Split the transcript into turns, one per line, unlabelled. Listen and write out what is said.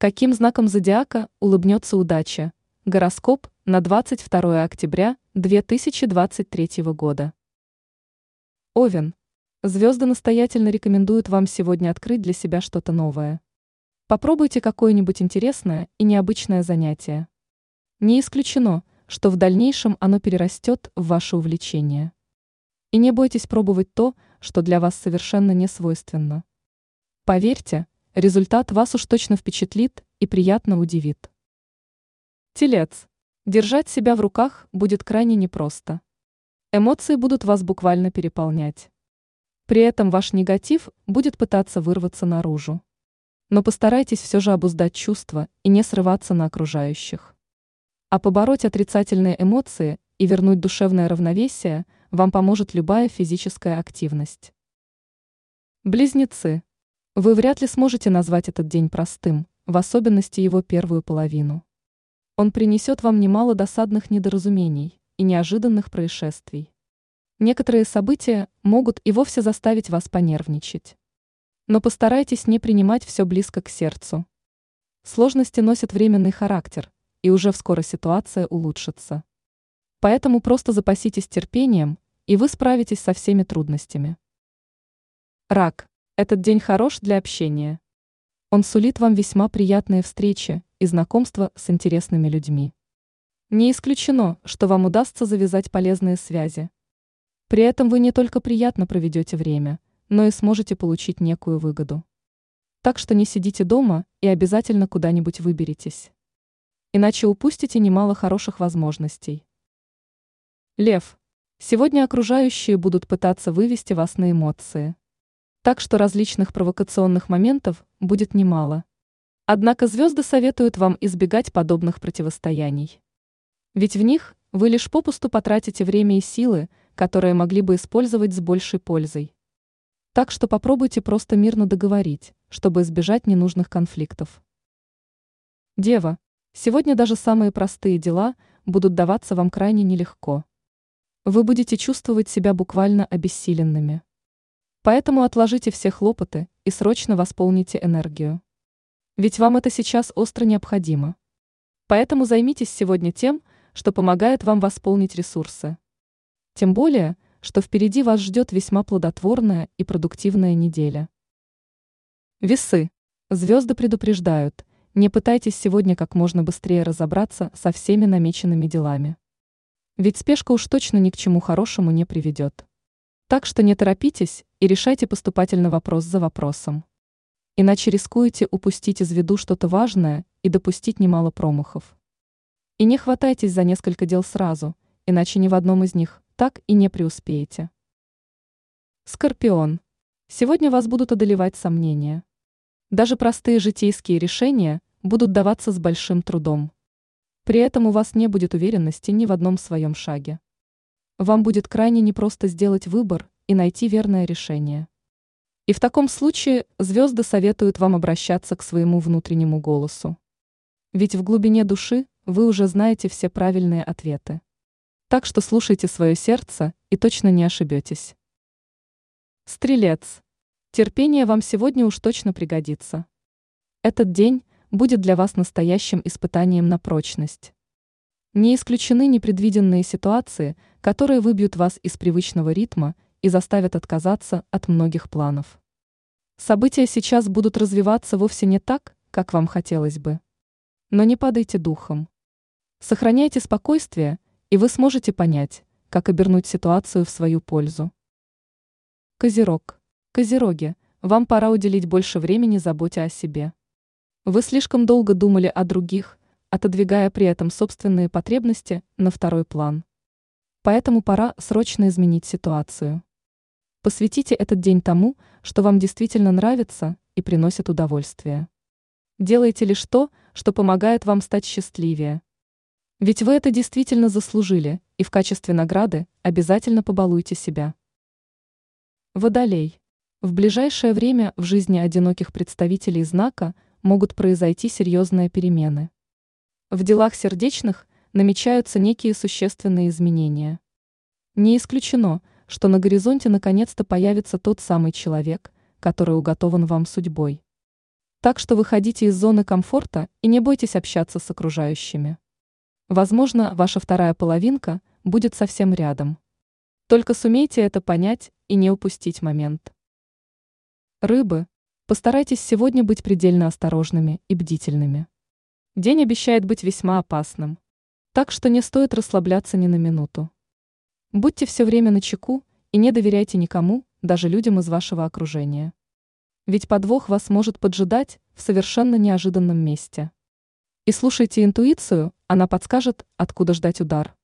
Каким знаком зодиака улыбнется удача? Гороскоп на 22 октября 2023 года. Овен. Звезды настоятельно рекомендуют вам сегодня открыть для себя что-то новое. Попробуйте какое-нибудь интересное и необычное занятие. Не исключено, что в дальнейшем оно перерастет в ваше увлечение. И не бойтесь пробовать то, что для вас совершенно не свойственно. Поверьте, результат вас уж точно впечатлит и приятно удивит. Телец. Держать себя в руках будет крайне непросто. Эмоции будут вас буквально переполнять. При этом ваш негатив будет пытаться вырваться наружу. Но постарайтесь все же обуздать чувства и не срываться на окружающих. А побороть отрицательные эмоции и вернуть душевное равновесие вам поможет любая физическая активность. Близнецы. Вы вряд ли сможете назвать этот день простым, в особенности его первую половину. Он принесет вам немало досадных недоразумений и неожиданных происшествий. Некоторые события могут и вовсе заставить вас понервничать. Но постарайтесь не принимать все близко к сердцу. Сложности носят временный характер, и уже вскоро ситуация улучшится. Поэтому просто запаситесь терпением, и вы справитесь со всеми трудностями. Рак. Этот день хорош для общения. Он сулит вам весьма приятные встречи и знакомства с интересными людьми. Не исключено, что вам удастся завязать полезные связи. При этом вы не только приятно проведете время, но и сможете получить некую выгоду. Так что не сидите дома и обязательно куда-нибудь выберитесь. Иначе упустите немало хороших возможностей. Лев. Сегодня окружающие будут пытаться вывести вас на эмоции. Так что различных провокационных моментов будет немало. Однако звезды советуют вам избегать подобных противостояний. Ведь в них вы лишь попусту потратите время и силы, которые могли бы использовать с большей пользой. Так что попробуйте просто мирно договорить, чтобы избежать ненужных конфликтов. Дева, сегодня даже самые простые дела будут даваться вам крайне нелегко. Вы будете чувствовать себя буквально обессиленными. Поэтому отложите все хлопоты и срочно восполните энергию. Ведь вам это сейчас остро необходимо. Поэтому займитесь сегодня тем, что помогает вам восполнить ресурсы. Тем более, что впереди вас ждет весьма плодотворная и продуктивная неделя. Весы. Звезды предупреждают, не пытайтесь сегодня как можно быстрее разобраться со всеми намеченными делами. Ведь спешка уж точно ни к чему хорошему не приведет. Так что не торопитесь и решайте поступательно вопрос за вопросом. Иначе рискуете упустить из виду что-то важное и допустить немало промахов. И не хватайтесь за несколько дел сразу, иначе ни в одном из них так и не преуспеете. Скорпион. Сегодня вас будут одолевать сомнения. Даже простые житейские решения будут даваться с большим трудом. При этом у вас не будет уверенности ни в одном своем шаге. Вам будет крайне непросто сделать выбор и найти верное решение. И в таком случае звезды советуют вам обращаться к своему внутреннему голосу. Ведь в глубине души вы уже знаете все правильные ответы. Так что слушайте свое сердце и точно не ошибетесь. Стрелец. Терпение вам сегодня уж точно пригодится. Этот день будет для вас настоящим испытанием на прочность. Не исключены непредвиденные ситуации, которые выбьют вас из привычного ритма и заставят отказаться от многих планов. События сейчас будут развиваться вовсе не так, как вам хотелось бы. Но не падайте духом. Сохраняйте спокойствие, и вы сможете понять, как обернуть ситуацию в свою пользу. Козерог. Козероги, вам пора уделить больше времени заботе о себе. Вы слишком долго думали о других, отодвигая при этом собственные потребности на второй план. Поэтому пора срочно изменить ситуацию. Посвятите этот день тому, что вам действительно нравится и приносит удовольствие. Делайте лишь то, что помогает вам стать счастливее. Ведь вы это действительно заслужили, и в качестве награды обязательно побалуйте себя. Водолей. В ближайшее время в жизни одиноких представителей знака могут произойти серьезные перемены. В делах сердечных намечаются некие существенные изменения. Не исключено, что на горизонте наконец-то появится тот самый человек, который уготован вам судьбой. Так что выходите из зоны комфорта и не бойтесь общаться с окружающими. Возможно, ваша вторая половинка будет совсем рядом. Только сумейте это понять и не упустить момент. Рыбы, постарайтесь сегодня быть предельно осторожными и бдительными. День обещает быть весьма опасным. Так что не стоит расслабляться ни на минуту. Будьте все время на чеку и не доверяйте никому, даже людям из вашего окружения. Ведь подвох вас может поджидать в совершенно неожиданном месте. И слушайте интуицию, она подскажет, откуда ждать удар.